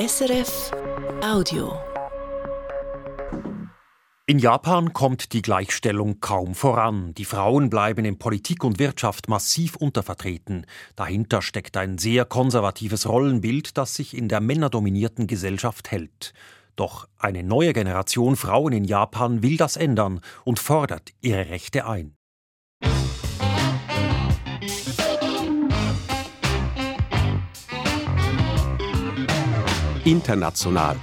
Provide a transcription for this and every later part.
SRF Audio. In Japan kommt die Gleichstellung kaum voran. Die Frauen bleiben in Politik und Wirtschaft massiv untervertreten. Dahinter steckt ein sehr konservatives Rollenbild, das sich in der männerdominierten Gesellschaft hält. Doch eine neue Generation Frauen in Japan will das ändern und fordert ihre Rechte ein. International.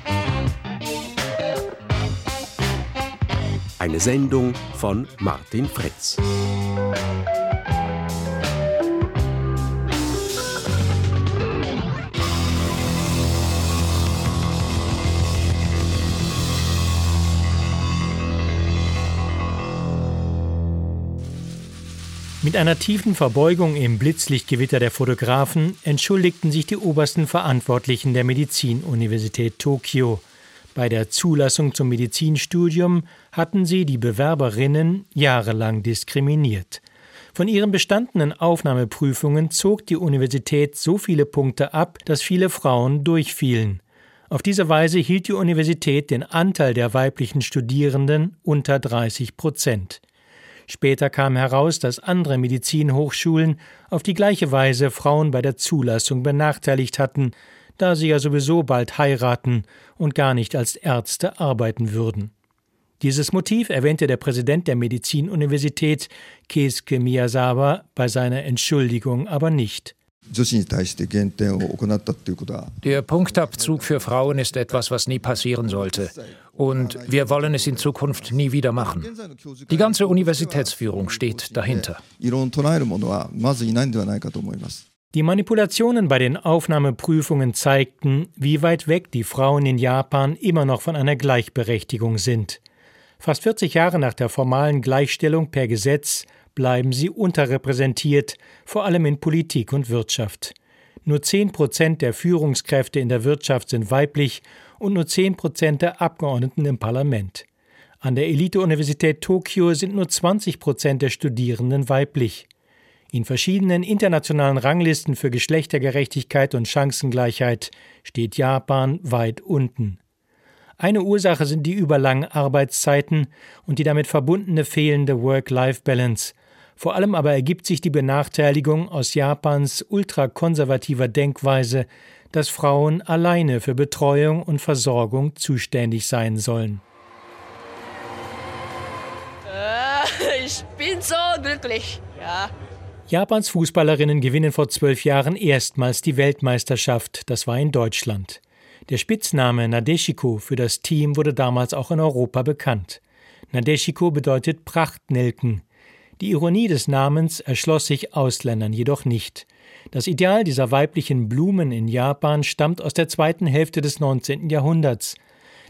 Eine Sendung von Martin Fritz. Mit einer tiefen Verbeugung im Blitzlichtgewitter der Fotografen entschuldigten sich die obersten Verantwortlichen der Medizinuniversität Tokio. Bei der Zulassung zum Medizinstudium hatten sie die Bewerberinnen jahrelang diskriminiert. Von ihren bestandenen Aufnahmeprüfungen zog die Universität so viele Punkte ab, dass viele Frauen durchfielen. Auf diese Weise hielt die Universität den Anteil der weiblichen Studierenden unter 30 Prozent. Später kam heraus, dass andere Medizinhochschulen auf die gleiche Weise Frauen bei der Zulassung benachteiligt hatten, da sie ja sowieso bald heiraten und gar nicht als Ärzte arbeiten würden. Dieses Motiv erwähnte der Präsident der Medizinuniversität Keisuke Miyazawa bei seiner Entschuldigung aber nicht. Der Punktabzug für Frauen ist etwas, was nie passieren sollte. Und wir wollen es in Zukunft nie wieder machen. Die ganze Universitätsführung steht dahinter. Die Manipulationen bei den Aufnahmeprüfungen zeigten, wie weit weg die Frauen in Japan immer noch von einer Gleichberechtigung sind. Fast 40 Jahre nach der formalen Gleichstellung per Gesetz bleiben sie unterrepräsentiert, vor allem in Politik und Wirtschaft. Nur 10 Prozent der Führungskräfte in der Wirtschaft sind weiblich und nur 10 Prozent der Abgeordneten im Parlament. An der Elite-Universität Tokio sind nur 20 Prozent der Studierenden weiblich. In verschiedenen internationalen Ranglisten für Geschlechtergerechtigkeit und Chancengleichheit steht Japan weit unten. Eine Ursache sind die überlangen Arbeitszeiten und die damit verbundene fehlende Work-Life-Balance, vor allem aber ergibt sich die Benachteiligung aus Japans ultrakonservativer Denkweise, dass Frauen alleine für Betreuung und Versorgung zuständig sein sollen. Äh, ich bin so glücklich, ja. Japans Fußballerinnen gewinnen vor zwölf Jahren erstmals die Weltmeisterschaft. Das war in Deutschland. Der Spitzname Nadeshiko für das Team wurde damals auch in Europa bekannt. Nadeshiko bedeutet Prachtnelken. Die Ironie des Namens erschloss sich Ausländern jedoch nicht. Das Ideal dieser weiblichen Blumen in Japan stammt aus der zweiten Hälfte des 19. Jahrhunderts.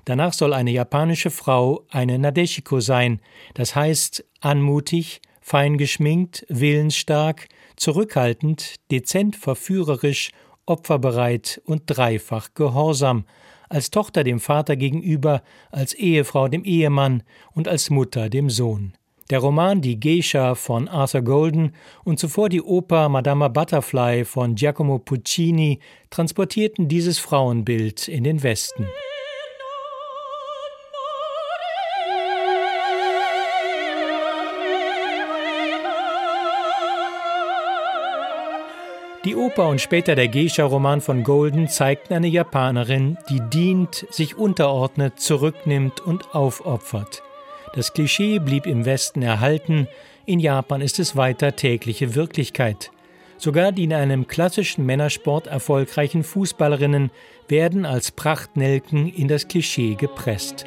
Danach soll eine japanische Frau eine Nadeshiko sein, das heißt anmutig, fein geschminkt, willensstark, zurückhaltend, dezent verführerisch, opferbereit und dreifach gehorsam, als Tochter dem Vater gegenüber, als Ehefrau dem Ehemann und als Mutter dem Sohn. Der Roman Die Geisha von Arthur Golden und zuvor die Oper Madama Butterfly von Giacomo Puccini transportierten dieses Frauenbild in den Westen. Die Oper und später der Geisha-Roman von Golden zeigten eine Japanerin, die dient, sich unterordnet, zurücknimmt und aufopfert. Das Klischee blieb im Westen erhalten, in Japan ist es weiter tägliche Wirklichkeit. Sogar die in einem klassischen Männersport erfolgreichen Fußballerinnen werden als Prachtnelken in das Klischee gepresst.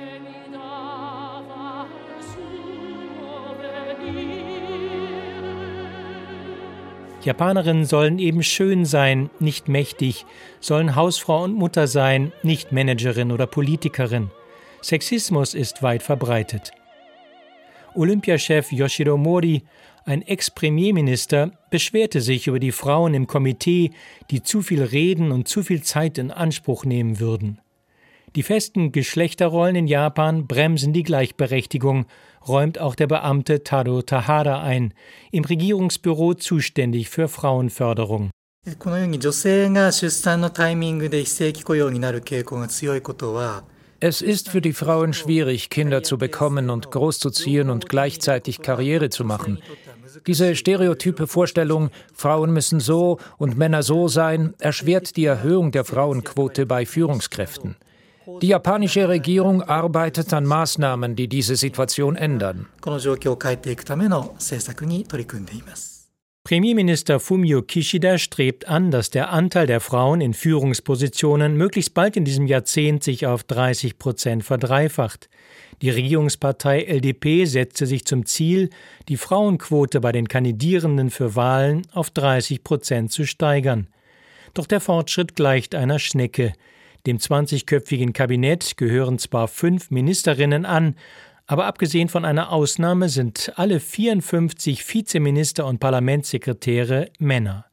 Japanerinnen sollen eben schön sein, nicht mächtig, sollen Hausfrau und Mutter sein, nicht Managerin oder Politikerin. Sexismus ist weit verbreitet. Olympiachef Yoshiro Mori, ein Ex-Premierminister, beschwerte sich über die Frauen im Komitee, die zu viel reden und zu viel Zeit in Anspruch nehmen würden. Die festen Geschlechterrollen in Japan bremsen die Gleichberechtigung, räumt auch der Beamte Tado Tahada ein, im Regierungsbüro zuständig für Frauenförderung. このように女性が出産のタイミングで非正規雇用になる傾向が強いことは es ist für die Frauen schwierig, Kinder zu bekommen und großzuziehen und gleichzeitig Karriere zu machen. Diese stereotype Vorstellung, Frauen müssen so und Männer so sein, erschwert die Erhöhung der Frauenquote bei Führungskräften. Die japanische Regierung arbeitet an Maßnahmen, die diese Situation ändern. Premierminister Fumio Kishida strebt an, dass der Anteil der Frauen in Führungspositionen möglichst bald in diesem Jahrzehnt sich auf 30 Prozent verdreifacht. Die Regierungspartei LDP setzte sich zum Ziel, die Frauenquote bei den Kandidierenden für Wahlen auf 30 Prozent zu steigern. Doch der Fortschritt gleicht einer Schnecke. Dem 20-köpfigen Kabinett gehören zwar fünf Ministerinnen an, aber abgesehen von einer Ausnahme sind alle 54 Vizeminister und Parlamentssekretäre Männer.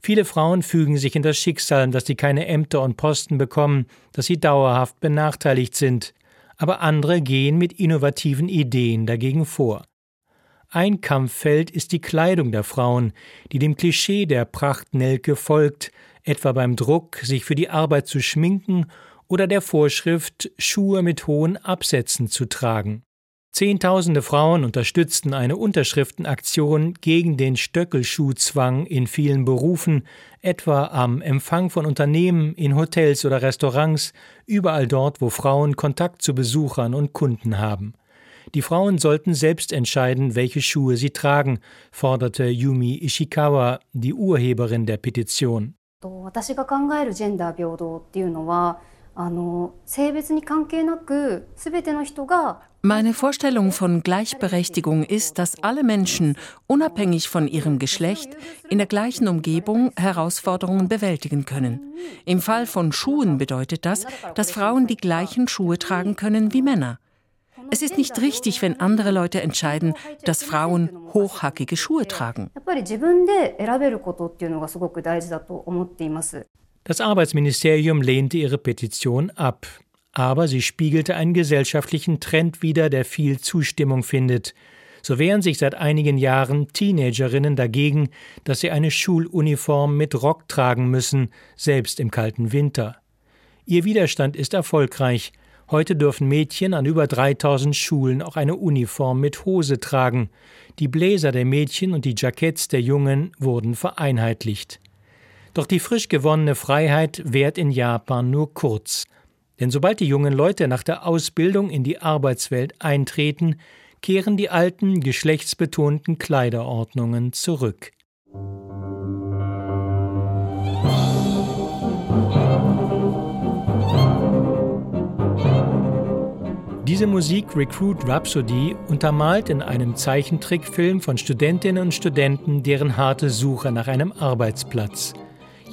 Viele Frauen fügen sich in das Schicksal, dass sie keine Ämter und Posten bekommen, dass sie dauerhaft benachteiligt sind. Aber andere gehen mit innovativen Ideen dagegen vor. Ein Kampffeld ist die Kleidung der Frauen, die dem Klischee der Prachtnelke folgt, etwa beim Druck, sich für die Arbeit zu schminken oder der Vorschrift, Schuhe mit hohen Absätzen zu tragen. Zehntausende Frauen unterstützten eine Unterschriftenaktion gegen den Stöckelschuhzwang in vielen Berufen, etwa am Empfang von Unternehmen, in Hotels oder Restaurants, überall dort, wo Frauen Kontakt zu Besuchern und Kunden haben. Die Frauen sollten selbst entscheiden, welche Schuhe sie tragen, forderte Yumi Ishikawa, die Urheberin der Petition. 私が考えるジェンダー平等っていうのは meine Vorstellung von Gleichberechtigung ist, dass alle Menschen, unabhängig von ihrem Geschlecht, in der gleichen Umgebung Herausforderungen bewältigen können. Im Fall von Schuhen bedeutet das, dass Frauen die gleichen Schuhe tragen können wie Männer. Es ist nicht richtig, wenn andere Leute entscheiden, dass Frauen hochhackige Schuhe tragen. Das Arbeitsministerium lehnte ihre Petition ab, aber sie spiegelte einen gesellschaftlichen Trend wider, der viel Zustimmung findet. So wehren sich seit einigen Jahren Teenagerinnen dagegen, dass sie eine Schuluniform mit Rock tragen müssen, selbst im kalten Winter. Ihr Widerstand ist erfolgreich. Heute dürfen Mädchen an über 3000 Schulen auch eine Uniform mit Hose tragen. Die Bläser der Mädchen und die Jacketts der Jungen wurden vereinheitlicht. Doch die frisch gewonnene Freiheit währt in Japan nur kurz. Denn sobald die jungen Leute nach der Ausbildung in die Arbeitswelt eintreten, kehren die alten, geschlechtsbetonten Kleiderordnungen zurück. Diese Musik Recruit Rhapsody untermalt in einem Zeichentrickfilm von Studentinnen und Studenten deren harte Suche nach einem Arbeitsplatz.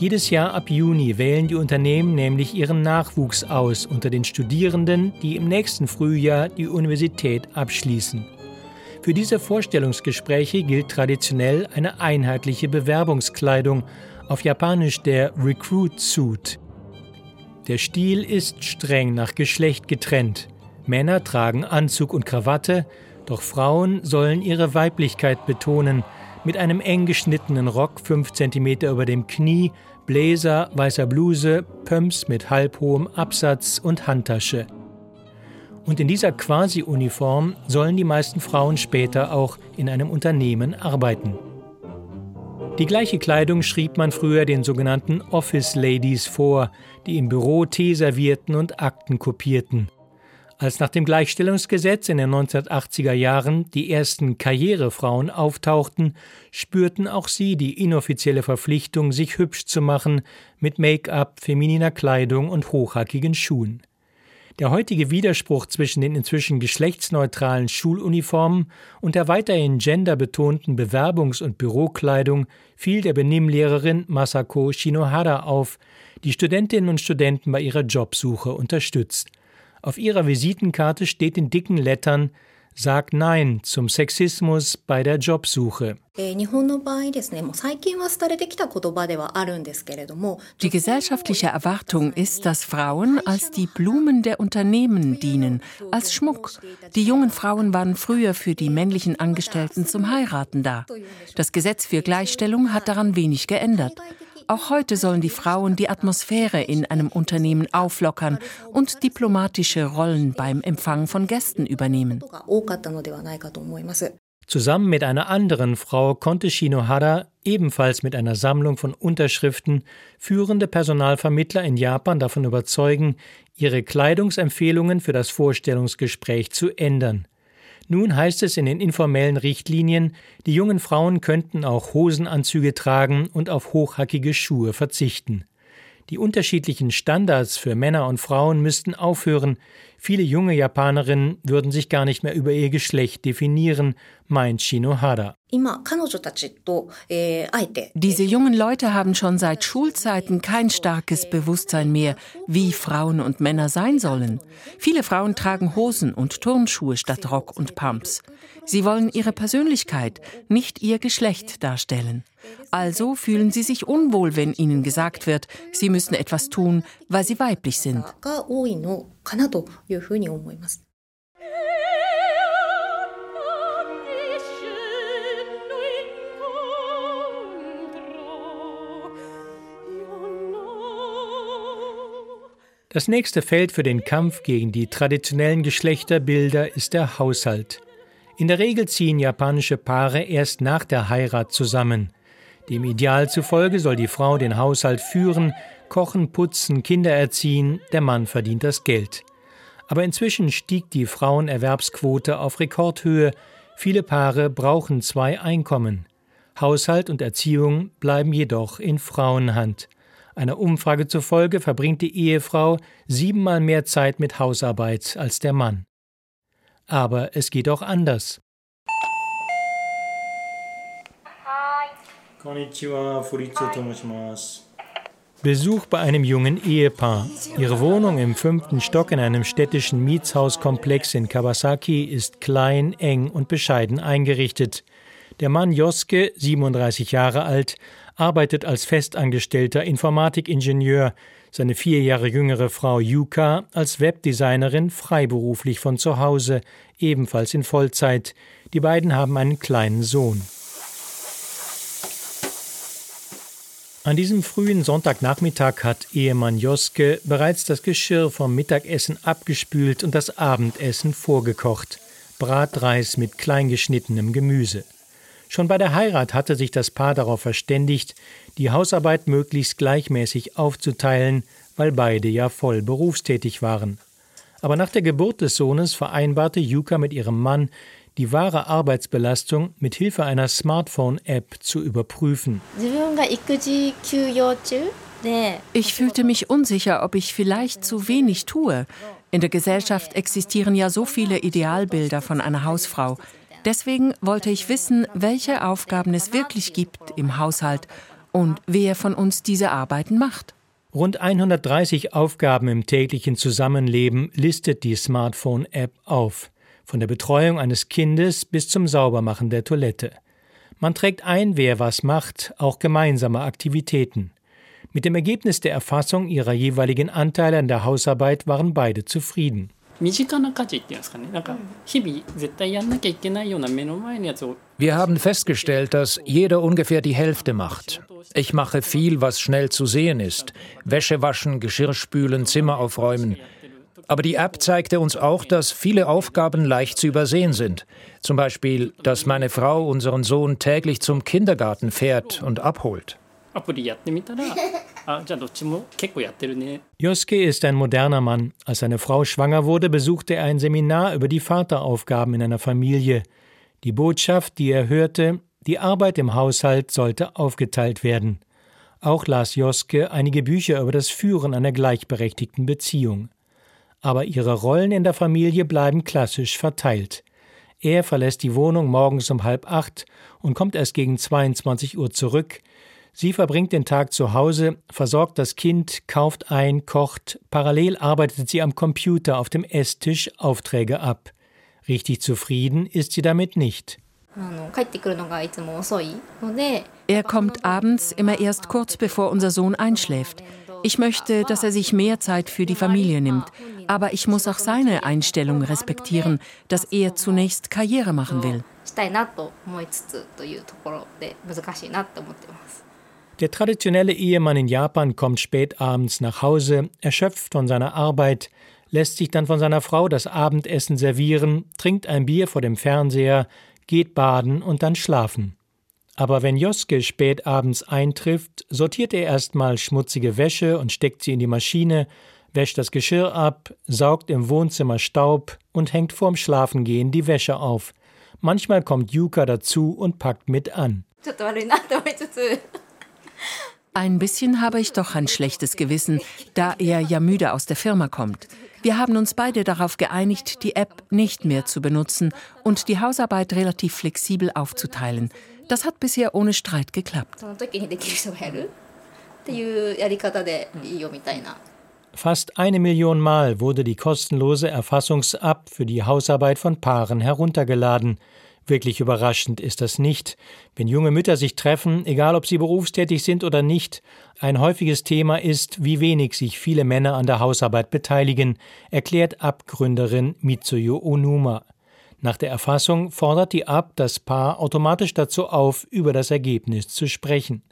Jedes Jahr ab Juni wählen die Unternehmen nämlich ihren Nachwuchs aus unter den Studierenden, die im nächsten Frühjahr die Universität abschließen. Für diese Vorstellungsgespräche gilt traditionell eine einheitliche Bewerbungskleidung, auf Japanisch der Recruit Suit. Der Stil ist streng nach Geschlecht getrennt. Männer tragen Anzug und Krawatte, doch Frauen sollen ihre Weiblichkeit betonen, mit einem eng geschnittenen Rock 5 cm über dem Knie, Bläser, weißer Bluse, Pumps mit halbhohem Absatz und Handtasche. Und in dieser Quasi-Uniform sollen die meisten Frauen später auch in einem Unternehmen arbeiten. Die gleiche Kleidung schrieb man früher den sogenannten Office Ladies vor, die im Büro Tee servierten und Akten kopierten. Als nach dem Gleichstellungsgesetz in den 1980er Jahren die ersten Karrierefrauen auftauchten, spürten auch sie die inoffizielle Verpflichtung, sich hübsch zu machen mit Make-up, femininer Kleidung und hochhackigen Schuhen. Der heutige Widerspruch zwischen den inzwischen geschlechtsneutralen Schuluniformen und der weiterhin genderbetonten Bewerbungs- und Bürokleidung fiel der Benimmlehrerin Masako Shinohara auf, die Studentinnen und Studenten bei ihrer Jobsuche unterstützt. Auf ihrer Visitenkarte steht in dicken Lettern Sag Nein zum Sexismus bei der Jobsuche. Die gesellschaftliche Erwartung ist, dass Frauen als die Blumen der Unternehmen dienen, als Schmuck. Die jungen Frauen waren früher für die männlichen Angestellten zum Heiraten da. Das Gesetz für Gleichstellung hat daran wenig geändert. Auch heute sollen die Frauen die Atmosphäre in einem Unternehmen auflockern und diplomatische Rollen beim Empfang von Gästen übernehmen. Zusammen mit einer anderen Frau konnte Shinohara ebenfalls mit einer Sammlung von Unterschriften führende Personalvermittler in Japan davon überzeugen, ihre Kleidungsempfehlungen für das Vorstellungsgespräch zu ändern. Nun heißt es in den informellen Richtlinien, die jungen Frauen könnten auch Hosenanzüge tragen und auf hochhackige Schuhe verzichten. Die unterschiedlichen Standards für Männer und Frauen müssten aufhören. Viele junge Japanerinnen würden sich gar nicht mehr über ihr Geschlecht definieren, meint Shinohara. Diese jungen Leute haben schon seit Schulzeiten kein starkes Bewusstsein mehr, wie Frauen und Männer sein sollen. Viele Frauen tragen Hosen und Turnschuhe statt Rock und Pumps. Sie wollen ihre Persönlichkeit, nicht ihr Geschlecht darstellen. Also fühlen sie sich unwohl, wenn ihnen gesagt wird, sie müssen etwas tun, weil sie weiblich sind. Das nächste Feld für den Kampf gegen die traditionellen Geschlechterbilder ist der Haushalt. In der Regel ziehen japanische Paare erst nach der Heirat zusammen. Dem Ideal zufolge soll die Frau den Haushalt führen, kochen, putzen, Kinder erziehen, der Mann verdient das Geld. Aber inzwischen stieg die Frauenerwerbsquote auf Rekordhöhe. Viele Paare brauchen zwei Einkommen. Haushalt und Erziehung bleiben jedoch in Frauenhand. Einer Umfrage zufolge verbringt die Ehefrau siebenmal mehr Zeit mit Hausarbeit als der Mann. Aber es geht auch anders. Besuch bei einem jungen Ehepaar. Ihre Wohnung im fünften Stock in einem städtischen Mietshauskomplex in Kawasaki ist klein, eng und bescheiden eingerichtet. Der Mann Joske, 37 Jahre alt, arbeitet als festangestellter Informatikingenieur, seine vier Jahre jüngere Frau Yuka als Webdesignerin freiberuflich von zu Hause, ebenfalls in Vollzeit. Die beiden haben einen kleinen Sohn. An diesem frühen Sonntagnachmittag hat Ehemann Joske bereits das Geschirr vom Mittagessen abgespült und das Abendessen vorgekocht. Bratreis mit kleingeschnittenem Gemüse. Schon bei der Heirat hatte sich das Paar darauf verständigt, die Hausarbeit möglichst gleichmäßig aufzuteilen, weil beide ja voll berufstätig waren. Aber nach der Geburt des Sohnes vereinbarte Yuka mit ihrem Mann, die wahre Arbeitsbelastung mit Hilfe einer Smartphone-App zu überprüfen. Ich fühlte mich unsicher, ob ich vielleicht zu wenig tue. In der Gesellschaft existieren ja so viele Idealbilder von einer Hausfrau. Deswegen wollte ich wissen, welche Aufgaben es wirklich gibt im Haushalt und wer von uns diese Arbeiten macht. Rund 130 Aufgaben im täglichen Zusammenleben listet die Smartphone-App auf, von der Betreuung eines Kindes bis zum Saubermachen der Toilette. Man trägt ein, wer was macht, auch gemeinsame Aktivitäten. Mit dem Ergebnis der Erfassung ihrer jeweiligen Anteile an der Hausarbeit waren beide zufrieden. Wir haben festgestellt, dass jeder ungefähr die Hälfte macht. Ich mache viel, was schnell zu sehen ist. Wäsche waschen, Geschirr spülen, Zimmer aufräumen. Aber die App zeigte uns auch, dass viele Aufgaben leicht zu übersehen sind. Zum Beispiel, dass meine Frau unseren Sohn täglich zum Kindergarten fährt und abholt. Joske ist ein moderner Mann. Als seine Frau schwanger wurde, besuchte er ein Seminar über die Vateraufgaben in einer Familie. Die Botschaft, die er hörte, die Arbeit im Haushalt sollte aufgeteilt werden. Auch las Joske einige Bücher über das Führen einer gleichberechtigten Beziehung. Aber ihre Rollen in der Familie bleiben klassisch verteilt. Er verlässt die Wohnung morgens um halb acht und kommt erst gegen 22 Uhr zurück, Sie verbringt den Tag zu Hause, versorgt das Kind, kauft ein, kocht, parallel arbeitet sie am Computer auf dem Esstisch Aufträge ab. Richtig zufrieden ist sie damit nicht. Er kommt abends immer erst kurz bevor unser Sohn einschläft. Ich möchte, dass er sich mehr Zeit für die Familie nimmt, aber ich muss auch seine Einstellung respektieren, dass er zunächst Karriere machen will. Der traditionelle Ehemann in Japan kommt spät abends nach Hause, erschöpft von seiner Arbeit, lässt sich dann von seiner Frau das Abendessen servieren, trinkt ein Bier vor dem Fernseher, geht baden und dann schlafen. Aber wenn Joske spät abends eintrifft, sortiert er erstmal schmutzige Wäsche und steckt sie in die Maschine, wäscht das Geschirr ab, saugt im Wohnzimmer Staub und hängt vorm Schlafengehen die Wäsche auf. Manchmal kommt Yuka dazu und packt mit an. Ein bisschen habe ich doch ein schlechtes Gewissen, da er ja müde aus der Firma kommt. Wir haben uns beide darauf geeinigt, die App nicht mehr zu benutzen und die Hausarbeit relativ flexibel aufzuteilen. Das hat bisher ohne Streit geklappt. Fast eine Million Mal wurde die kostenlose Erfassungs-App für die Hausarbeit von Paaren heruntergeladen. Wirklich überraschend ist das nicht. Wenn junge Mütter sich treffen, egal ob sie berufstätig sind oder nicht, ein häufiges Thema ist, wie wenig sich viele Männer an der Hausarbeit beteiligen, erklärt Abgründerin Mitsuyo Onuma. Nach der Erfassung fordert die Ab das Paar automatisch dazu auf, über das Ergebnis zu sprechen.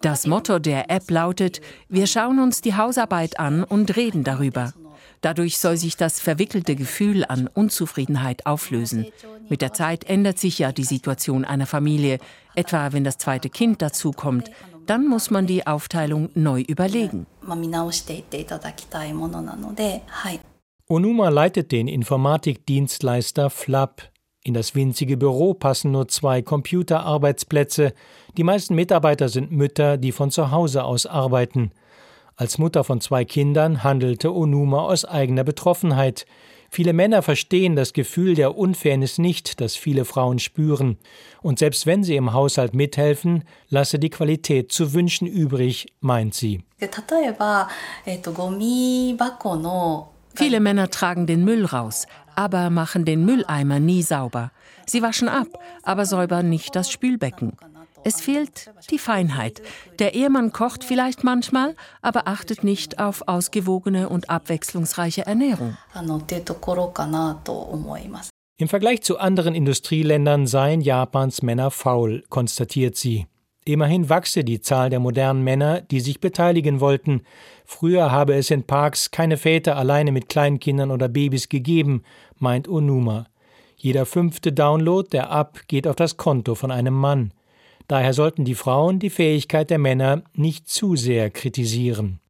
Das Motto der App lautet, wir schauen uns die Hausarbeit an und reden darüber. Dadurch soll sich das verwickelte Gefühl an Unzufriedenheit auflösen. Mit der Zeit ändert sich ja die Situation einer Familie, etwa wenn das zweite Kind dazukommt. Dann muss man die Aufteilung neu überlegen. Onuma leitet den Informatikdienstleister Flap. In das winzige Büro passen nur zwei Computerarbeitsplätze. Die meisten Mitarbeiter sind Mütter, die von zu Hause aus arbeiten. Als Mutter von zwei Kindern handelte Onuma aus eigener Betroffenheit. Viele Männer verstehen das Gefühl der Unfairness nicht, das viele Frauen spüren. Und selbst wenn sie im Haushalt mithelfen, lasse die Qualität zu wünschen übrig, meint sie. Viele Männer tragen den Müll raus, aber machen den Mülleimer nie sauber. Sie waschen ab, aber säubern nicht das Spülbecken. Es fehlt die Feinheit. Der Ehemann kocht vielleicht manchmal, aber achtet nicht auf ausgewogene und abwechslungsreiche Ernährung. Im Vergleich zu anderen Industrieländern seien Japans Männer faul, konstatiert sie. Immerhin wachse die Zahl der modernen Männer, die sich beteiligen wollten. Früher habe es in Parks keine Väter alleine mit Kleinkindern oder Babys gegeben, meint Onuma. Jeder fünfte Download der App geht auf das Konto von einem Mann. Daher sollten die Frauen die Fähigkeit der Männer nicht zu sehr kritisieren.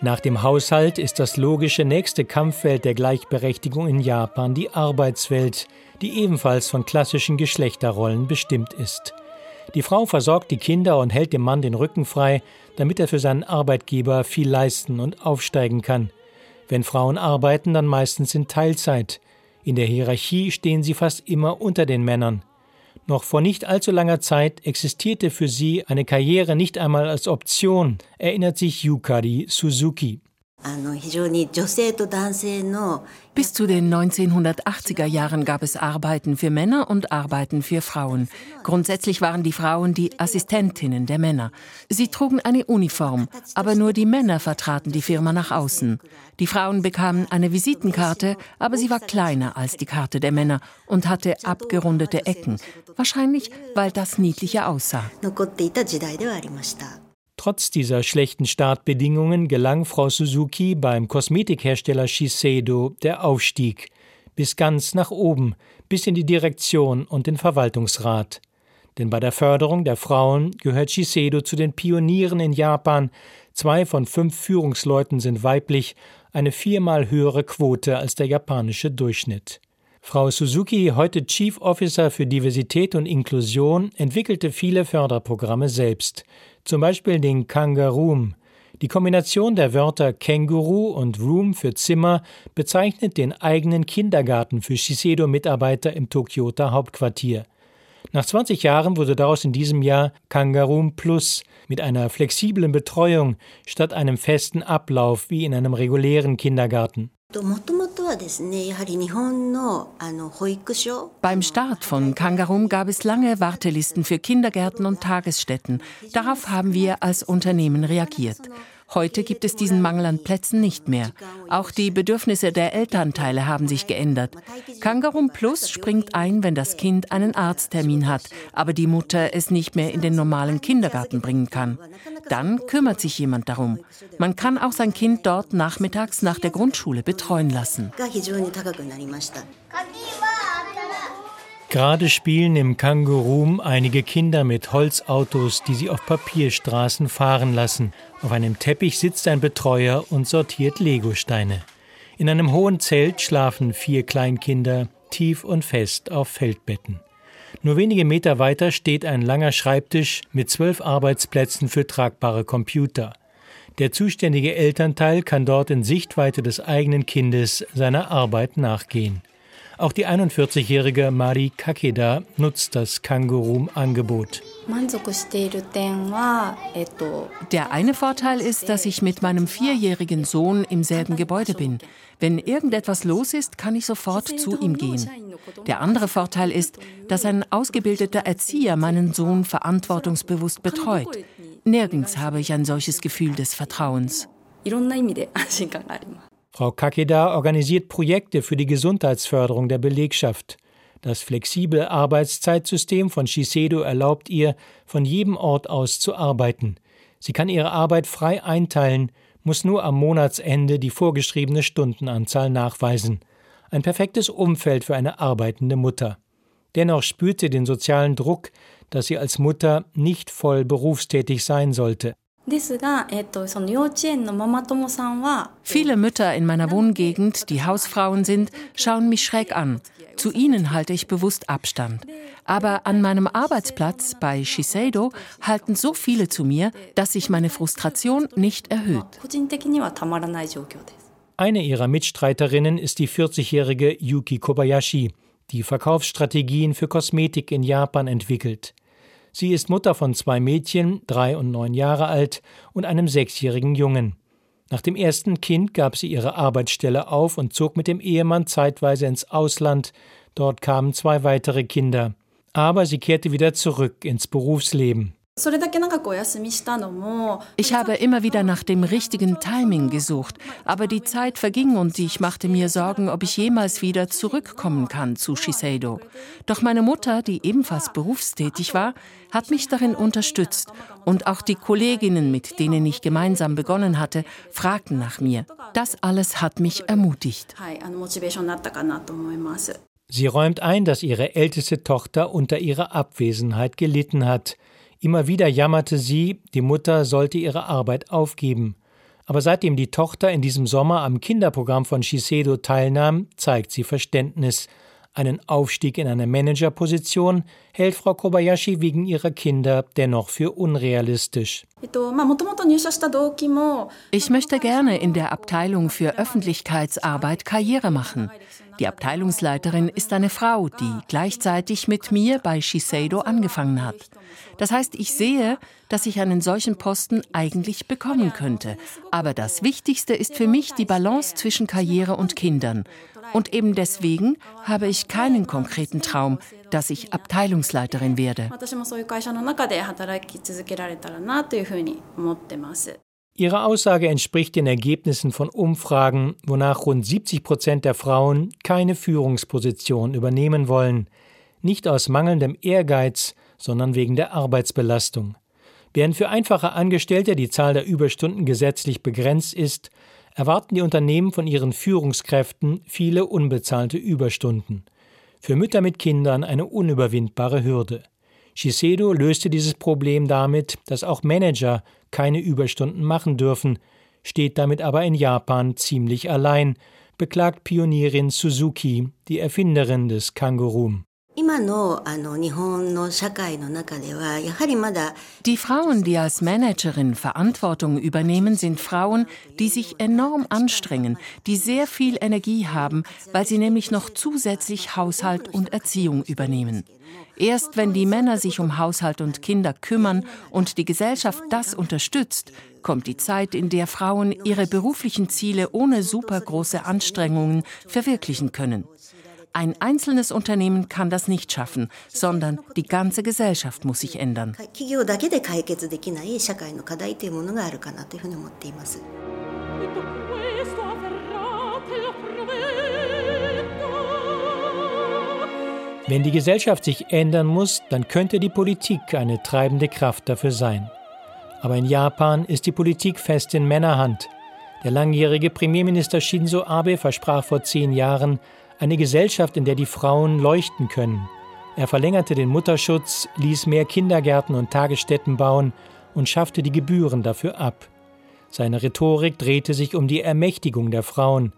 Nach dem Haushalt ist das logische nächste Kampffeld der Gleichberechtigung in Japan die Arbeitswelt, die ebenfalls von klassischen Geschlechterrollen bestimmt ist. Die Frau versorgt die Kinder und hält dem Mann den Rücken frei, damit er für seinen Arbeitgeber viel leisten und aufsteigen kann. Wenn Frauen arbeiten, dann meistens in Teilzeit. In der Hierarchie stehen sie fast immer unter den Männern. Noch vor nicht allzu langer Zeit existierte für sie eine Karriere nicht einmal als Option, erinnert sich Yukari Suzuki. Bis zu den 1980er Jahren gab es Arbeiten für Männer und Arbeiten für Frauen. Grundsätzlich waren die Frauen die Assistentinnen der Männer. Sie trugen eine Uniform, aber nur die Männer vertraten die Firma nach außen. Die Frauen bekamen eine Visitenkarte, aber sie war kleiner als die Karte der Männer und hatte abgerundete Ecken. Wahrscheinlich, weil das niedlicher aussah. Trotz dieser schlechten Startbedingungen gelang Frau Suzuki beim Kosmetikhersteller Shiseido der Aufstieg bis ganz nach oben, bis in die Direktion und den Verwaltungsrat. Denn bei der Förderung der Frauen gehört Shiseido zu den Pionieren in Japan. Zwei von fünf Führungsleuten sind weiblich, eine viermal höhere Quote als der japanische Durchschnitt. Frau Suzuki, heute Chief Officer für Diversität und Inklusion, entwickelte viele Förderprogramme selbst zum Beispiel den Kangaroom. Die Kombination der Wörter Känguru und Room für Zimmer bezeichnet den eigenen Kindergarten für Shiseido-Mitarbeiter im Tokioter Hauptquartier. Nach 20 Jahren wurde daraus in diesem Jahr Kangaroom Plus mit einer flexiblen Betreuung statt einem festen Ablauf wie in einem regulären Kindergarten. Beim Start von Kangarum gab es lange Wartelisten für Kindergärten und Tagesstätten. Darauf haben wir als Unternehmen reagiert. Heute gibt es diesen Mangel an Plätzen nicht mehr. Auch die Bedürfnisse der Elternteile haben sich geändert. Kangaroom Plus springt ein, wenn das Kind einen Arzttermin hat, aber die Mutter es nicht mehr in den normalen Kindergarten bringen kann. Dann kümmert sich jemand darum. Man kann auch sein Kind dort nachmittags nach der Grundschule betreuen lassen. Gerade spielen im Kangurum einige Kinder mit Holzautos, die sie auf Papierstraßen fahren lassen. Auf einem Teppich sitzt ein Betreuer und sortiert Legosteine. In einem hohen Zelt schlafen vier Kleinkinder tief und fest auf Feldbetten. Nur wenige Meter weiter steht ein langer Schreibtisch mit zwölf Arbeitsplätzen für tragbare Computer. Der zuständige Elternteil kann dort in Sichtweite des eigenen Kindes seiner Arbeit nachgehen. Auch die 41-jährige Mari Kakeda nutzt das Kangurum-Angebot. Der eine Vorteil ist, dass ich mit meinem vierjährigen Sohn im selben Gebäude bin. Wenn irgendetwas los ist, kann ich sofort zu ihm gehen. Der andere Vorteil ist, dass ein ausgebildeter Erzieher meinen Sohn verantwortungsbewusst betreut. Nirgends habe ich ein solches Gefühl des Vertrauens. Frau Kakeda organisiert Projekte für die Gesundheitsförderung der Belegschaft. Das flexible Arbeitszeitsystem von Shiseido erlaubt ihr, von jedem Ort aus zu arbeiten. Sie kann ihre Arbeit frei einteilen, muss nur am Monatsende die vorgeschriebene Stundenanzahl nachweisen. Ein perfektes Umfeld für eine arbeitende Mutter. Dennoch spürt sie den sozialen Druck, dass sie als Mutter nicht voll berufstätig sein sollte. Viele Mütter in meiner Wohngegend, die Hausfrauen sind, schauen mich schräg an. Zu ihnen halte ich bewusst Abstand. Aber an meinem Arbeitsplatz bei Shiseido halten so viele zu mir, dass sich meine Frustration nicht erhöht. Eine ihrer Mitstreiterinnen ist die 40-jährige Yuki Kobayashi, die Verkaufsstrategien für Kosmetik in Japan entwickelt. Sie ist Mutter von zwei Mädchen, drei und neun Jahre alt, und einem sechsjährigen Jungen. Nach dem ersten Kind gab sie ihre Arbeitsstelle auf und zog mit dem Ehemann zeitweise ins Ausland. Dort kamen zwei weitere Kinder. Aber sie kehrte wieder zurück ins Berufsleben. Ich habe immer wieder nach dem richtigen Timing gesucht, aber die Zeit verging und ich machte mir Sorgen, ob ich jemals wieder zurückkommen kann zu Shiseido. Doch meine Mutter, die ebenfalls berufstätig war, hat mich darin unterstützt und auch die Kolleginnen, mit denen ich gemeinsam begonnen hatte, fragten nach mir. Das alles hat mich ermutigt. Sie räumt ein, dass ihre älteste Tochter unter ihrer Abwesenheit gelitten hat. Immer wieder jammerte sie, die Mutter sollte ihre Arbeit aufgeben. Aber seitdem die Tochter in diesem Sommer am Kinderprogramm von Shiseido teilnahm, zeigt sie Verständnis. Einen Aufstieg in eine Managerposition hält Frau Kobayashi wegen ihrer Kinder dennoch für unrealistisch. Ich möchte gerne in der Abteilung für Öffentlichkeitsarbeit Karriere machen. Die Abteilungsleiterin ist eine Frau, die gleichzeitig mit mir bei Shiseido angefangen hat. Das heißt, ich sehe, dass ich einen solchen Posten eigentlich bekommen könnte. Aber das Wichtigste ist für mich die Balance zwischen Karriere und Kindern. Und eben deswegen habe ich keinen konkreten Traum, dass ich Abteilungsleiterin werde. Ihre Aussage entspricht den Ergebnissen von Umfragen, wonach rund 70 Prozent der Frauen keine Führungsposition übernehmen wollen, nicht aus mangelndem Ehrgeiz, sondern wegen der Arbeitsbelastung. Während für einfache Angestellte die Zahl der Überstunden gesetzlich begrenzt ist, erwarten die Unternehmen von ihren Führungskräften viele unbezahlte Überstunden. Für Mütter mit Kindern eine unüberwindbare Hürde. Shiseido löste dieses Problem damit, dass auch Manager keine Überstunden machen dürfen, steht damit aber in Japan ziemlich allein, beklagt Pionierin Suzuki, die Erfinderin des Kangurum. Die Frauen, die als Managerin Verantwortung übernehmen, sind Frauen, die sich enorm anstrengen, die sehr viel Energie haben, weil sie nämlich noch zusätzlich Haushalt und Erziehung übernehmen. Erst wenn die Männer sich um Haushalt und Kinder kümmern und die Gesellschaft das unterstützt, kommt die Zeit, in der Frauen ihre beruflichen Ziele ohne supergroße Anstrengungen verwirklichen können. Ein einzelnes Unternehmen kann das nicht schaffen, sondern die ganze Gesellschaft muss sich ändern. Wenn die Gesellschaft sich ändern muss, dann könnte die Politik eine treibende Kraft dafür sein. Aber in Japan ist die Politik fest in Männerhand. Der langjährige Premierminister Shinzo Abe versprach vor zehn Jahren eine Gesellschaft, in der die Frauen leuchten können. Er verlängerte den Mutterschutz, ließ mehr Kindergärten und Tagesstätten bauen und schaffte die Gebühren dafür ab. Seine Rhetorik drehte sich um die Ermächtigung der Frauen.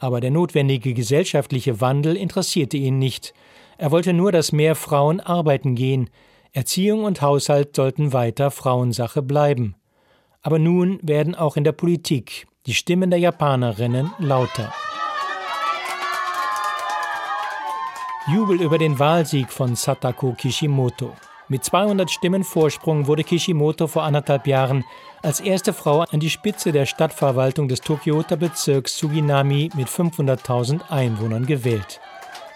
Aber der notwendige gesellschaftliche Wandel interessierte ihn nicht. Er wollte nur, dass mehr Frauen arbeiten gehen. Erziehung und Haushalt sollten weiter Frauensache bleiben. Aber nun werden auch in der Politik die Stimmen der Japanerinnen lauter. Jubel über den Wahlsieg von Satako Kishimoto. Mit 200 Stimmen Vorsprung wurde Kishimoto vor anderthalb Jahren als erste Frau an die Spitze der Stadtverwaltung des Tokioter Bezirks Suginami mit 500.000 Einwohnern gewählt.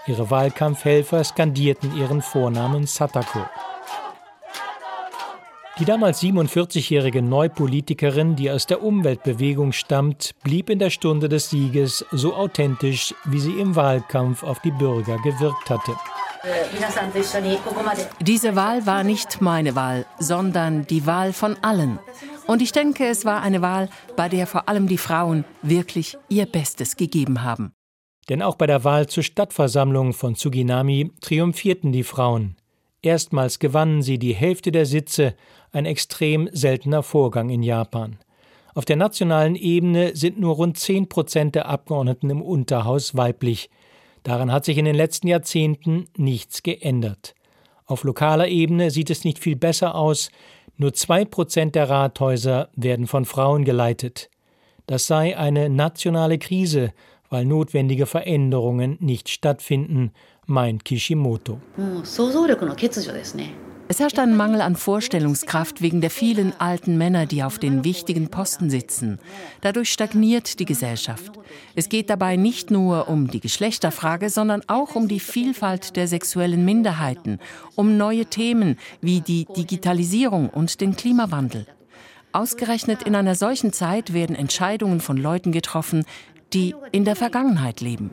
Ihre Wahlkampfhelfer skandierten ihren Vornamen Satako. Die damals 47-jährige Neupolitikerin, die aus der Umweltbewegung stammt, blieb in der Stunde des Sieges so authentisch, wie sie im Wahlkampf auf die Bürger gewirkt hatte. Diese Wahl war nicht meine Wahl, sondern die Wahl von allen. Und ich denke, es war eine Wahl, bei der vor allem die Frauen wirklich ihr Bestes gegeben haben. Denn auch bei der Wahl zur Stadtversammlung von Tsuginami triumphierten die Frauen. Erstmals gewannen sie die Hälfte der Sitze, ein extrem seltener Vorgang in Japan. Auf der nationalen Ebene sind nur rund 10 Prozent der Abgeordneten im Unterhaus weiblich. Daran hat sich in den letzten Jahrzehnten nichts geändert. Auf lokaler Ebene sieht es nicht viel besser aus. Nur zwei Prozent der Rathäuser werden von Frauen geleitet. Das sei eine nationale Krise, weil notwendige Veränderungen nicht stattfinden, meint Kishimoto. Es herrscht ein Mangel an Vorstellungskraft wegen der vielen alten Männer, die auf den wichtigen Posten sitzen. Dadurch stagniert die Gesellschaft. Es geht dabei nicht nur um die Geschlechterfrage, sondern auch um die Vielfalt der sexuellen Minderheiten, um neue Themen wie die Digitalisierung und den Klimawandel. Ausgerechnet in einer solchen Zeit werden Entscheidungen von Leuten getroffen, die in der Vergangenheit leben.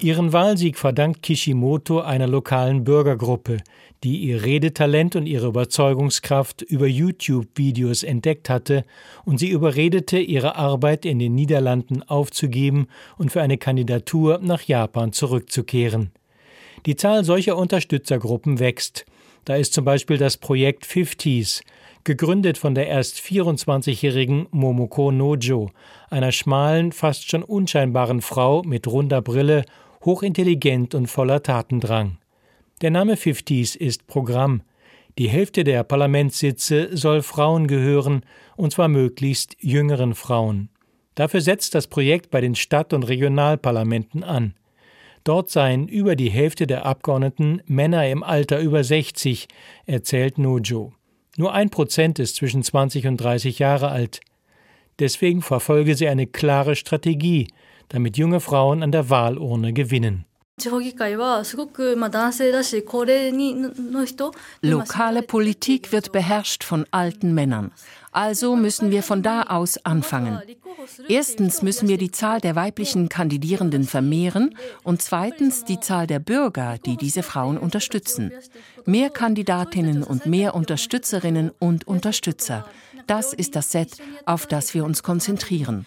Ihren Wahlsieg verdankt Kishimoto einer lokalen Bürgergruppe, die ihr Redetalent und ihre Überzeugungskraft über YouTube-Videos entdeckt hatte und sie überredete, ihre Arbeit in den Niederlanden aufzugeben und für eine Kandidatur nach Japan zurückzukehren. Die Zahl solcher Unterstützergruppen wächst. Da ist zum Beispiel das Projekt Fifties, gegründet von der erst 24-jährigen Momoko Nojo, einer schmalen, fast schon unscheinbaren Frau mit runder Brille, hochintelligent und voller Tatendrang. Der Name Fifties ist Programm. Die Hälfte der Parlamentssitze soll Frauen gehören, und zwar möglichst jüngeren Frauen. Dafür setzt das Projekt bei den Stadt- und Regionalparlamenten an. Dort seien über die Hälfte der Abgeordneten Männer im Alter über 60, erzählt Nojo. Nur ein Prozent ist zwischen 20 und 30 Jahre alt. Deswegen verfolge sie eine klare Strategie, damit junge Frauen an der Wahlurne gewinnen. Lokale Politik wird beherrscht von alten Männern. Also müssen wir von da aus anfangen. Erstens müssen wir die Zahl der weiblichen Kandidierenden vermehren und zweitens die Zahl der Bürger, die diese Frauen unterstützen. Mehr Kandidatinnen und mehr Unterstützerinnen und Unterstützer. Das ist das Set, auf das wir uns konzentrieren.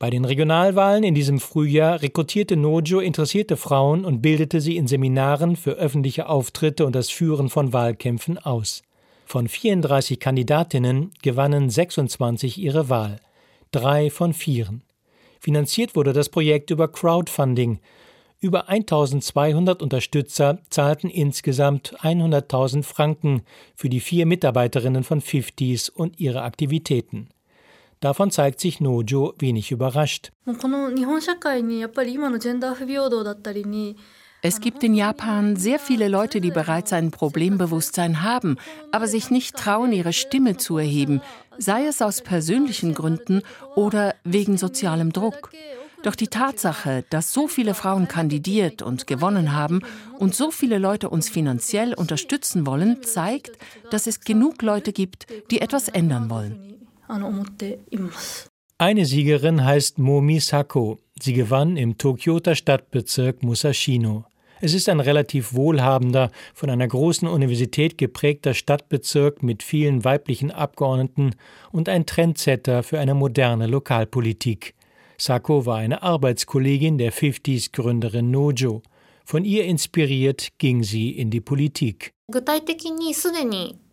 Bei den Regionalwahlen in diesem Frühjahr rekrutierte Nojo interessierte Frauen und bildete sie in Seminaren für öffentliche Auftritte und das Führen von Wahlkämpfen aus. Von 34 Kandidatinnen gewannen 26 ihre Wahl, drei von vieren. Finanziert wurde das Projekt über Crowdfunding. Über 1200 Unterstützer zahlten insgesamt 100.000 Franken für die vier Mitarbeiterinnen von Fifties und ihre Aktivitäten. Davon zeigt sich Nojo wenig überrascht. Es gibt in Japan sehr viele Leute, die bereits ein Problembewusstsein haben, aber sich nicht trauen, ihre Stimme zu erheben, sei es aus persönlichen Gründen oder wegen sozialem Druck. Doch die Tatsache, dass so viele Frauen kandidiert und gewonnen haben und so viele Leute uns finanziell unterstützen wollen, zeigt, dass es genug Leute gibt, die etwas ändern wollen. Eine Siegerin heißt Momi Sako. Sie gewann im Tokioter Stadtbezirk Musashino. Es ist ein relativ wohlhabender, von einer großen Universität geprägter Stadtbezirk mit vielen weiblichen Abgeordneten und ein Trendsetter für eine moderne Lokalpolitik. Sako war eine Arbeitskollegin der 50s-Gründerin Nojo. Von ihr inspiriert ging sie in die Politik.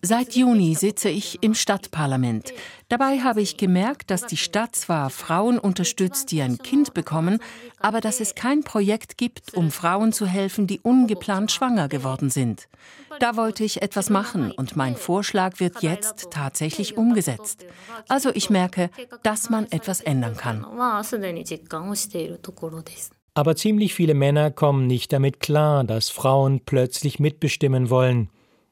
Seit Juni sitze ich im Stadtparlament. Dabei habe ich gemerkt, dass die Stadt zwar Frauen unterstützt, die ein Kind bekommen, aber dass es kein Projekt gibt, um Frauen zu helfen, die ungeplant schwanger geworden sind. Da wollte ich etwas machen und mein Vorschlag wird jetzt tatsächlich umgesetzt. Also ich merke, dass man etwas ändern kann. Aber ziemlich viele Männer kommen nicht damit klar, dass Frauen plötzlich mitbestimmen wollen.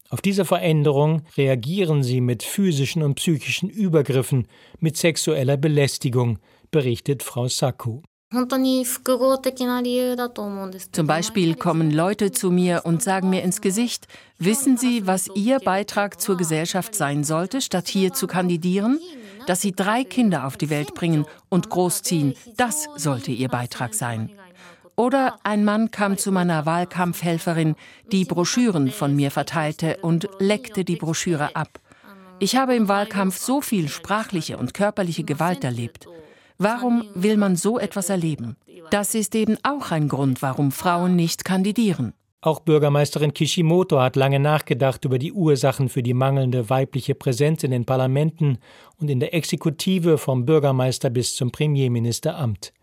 Auf diese Veränderung reagieren sie mit physischen und psychischen Übergriffen, mit sexueller Belästigung, berichtet Frau Sacco. Zum Beispiel kommen Leute zu mir und sagen mir ins Gesicht, wissen Sie, was Ihr Beitrag zur Gesellschaft sein sollte, statt hier zu kandidieren? Dass Sie drei Kinder auf die Welt bringen und großziehen, das sollte Ihr Beitrag sein. Oder ein Mann kam zu meiner Wahlkampfhelferin, die Broschüren von mir verteilte und leckte die Broschüre ab. Ich habe im Wahlkampf so viel sprachliche und körperliche Gewalt erlebt. Warum will man so etwas erleben? Das ist eben auch ein Grund, warum Frauen nicht kandidieren. Auch Bürgermeisterin Kishimoto hat lange nachgedacht über die Ursachen für die mangelnde weibliche Präsenz in den Parlamenten und in der Exekutive vom Bürgermeister bis zum Premierministeramt.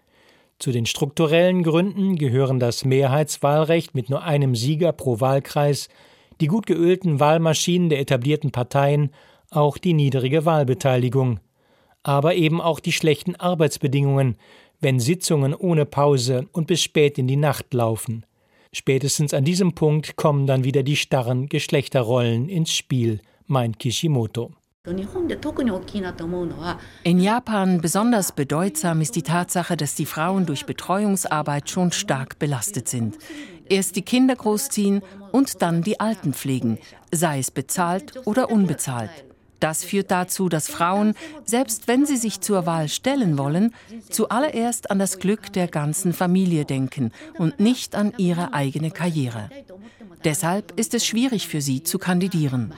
Zu den strukturellen Gründen gehören das Mehrheitswahlrecht mit nur einem Sieger pro Wahlkreis, die gut geölten Wahlmaschinen der etablierten Parteien, auch die niedrige Wahlbeteiligung, aber eben auch die schlechten Arbeitsbedingungen, wenn Sitzungen ohne Pause und bis spät in die Nacht laufen. Spätestens an diesem Punkt kommen dann wieder die starren Geschlechterrollen ins Spiel, meint Kishimoto. In Japan besonders bedeutsam ist die Tatsache, dass die Frauen durch Betreuungsarbeit schon stark belastet sind. Erst die Kinder großziehen und dann die Alten pflegen, sei es bezahlt oder unbezahlt. Das führt dazu, dass Frauen, selbst wenn sie sich zur Wahl stellen wollen, zuallererst an das Glück der ganzen Familie denken und nicht an ihre eigene Karriere. Deshalb ist es schwierig für sie zu kandidieren.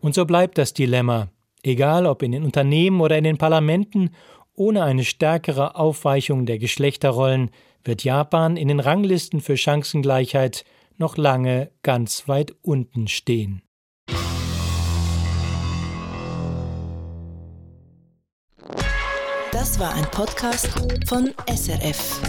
Und so bleibt das Dilemma, egal ob in den Unternehmen oder in den Parlamenten, ohne eine stärkere Aufweichung der Geschlechterrollen wird Japan in den Ranglisten für Chancengleichheit noch lange ganz weit unten stehen. Das war ein Podcast von SRF.